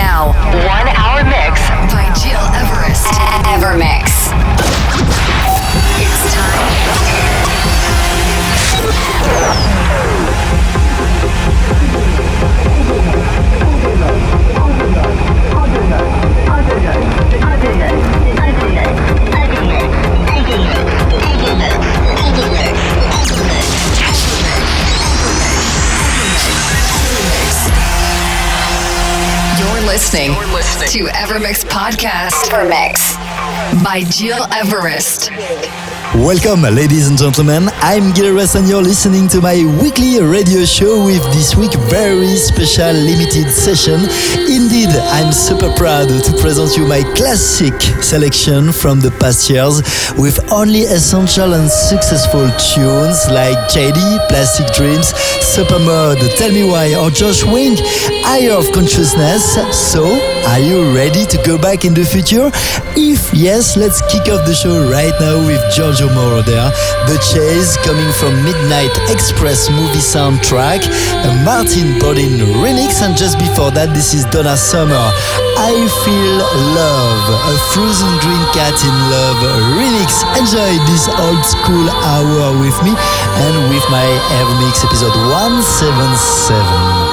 Now, You're listening, to Evermix Podcast. Evermix by Gil Everest. Welcome, ladies and gentlemen. I'm Gil Everest, and you're listening to my weekly radio show with this week very special limited session. Indeed, I'm super proud to present you my classic selection from the past years with only essential and successful tunes like Jaydee, Plastic Dreams, Supermode, Tell Me Why, or Josh Wink, Higher of Consciousness. So, are you ready to go back in the future? If yes, let's kick off the show right now with Giorgio Moroder, The Chase coming from Midnight Express movie soundtrack, a Martin Bodin remix, and just before that, this is Donna Summer. I Feel Love, a Frozen Green Cat in Love remix. Enjoy this old school hour with me and with my Evermix episode 177.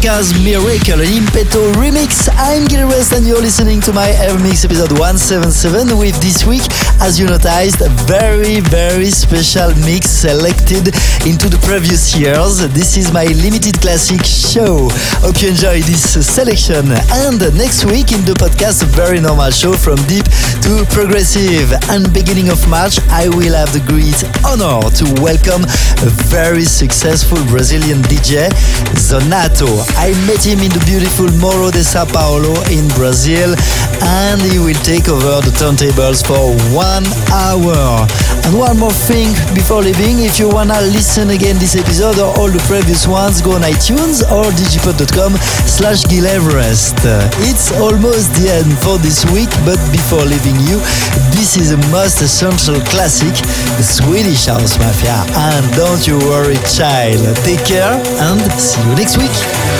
Toca's Miracle, Impeto remix. I'm Gil Everest and you're listening to my Evermix episode 177 with this week, as you noticed, a very, very special mix selected into the previous years. This is my limited classic show. Hope you enjoy this selection. And next week in the podcast, a very normal show from deep to progressive. And beginning of March, I will have the great honor to welcome a very successful Brazilian DJ, Zonato. I met him in the beautiful Morro de Sao Paulo in Brazil and he will take over the turntables for one hour. And one more thing before leaving, if you wanna listen again this episode or all the previous ones, go on iTunes or digipod.com slash Gil Everest. It's almost the end for this week, but before leaving you, this is a most essential classic, the Swedish House Mafia. And don't you worry, child. Take care and see you next week.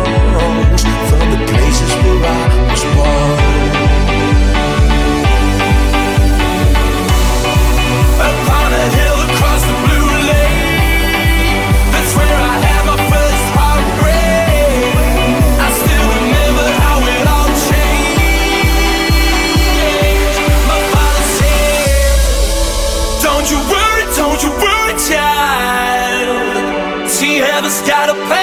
Heaven's got a plan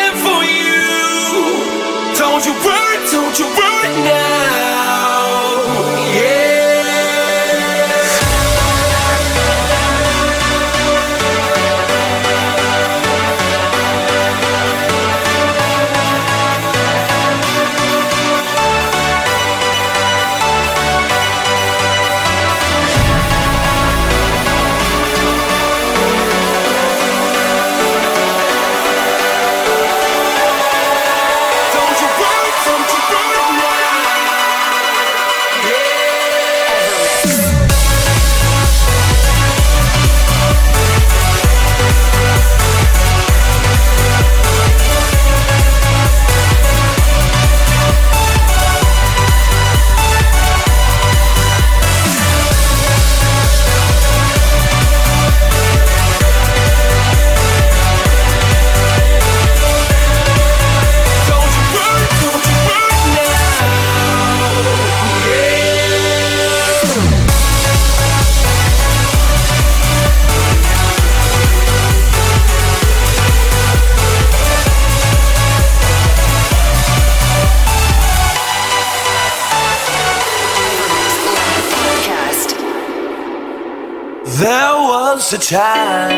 a time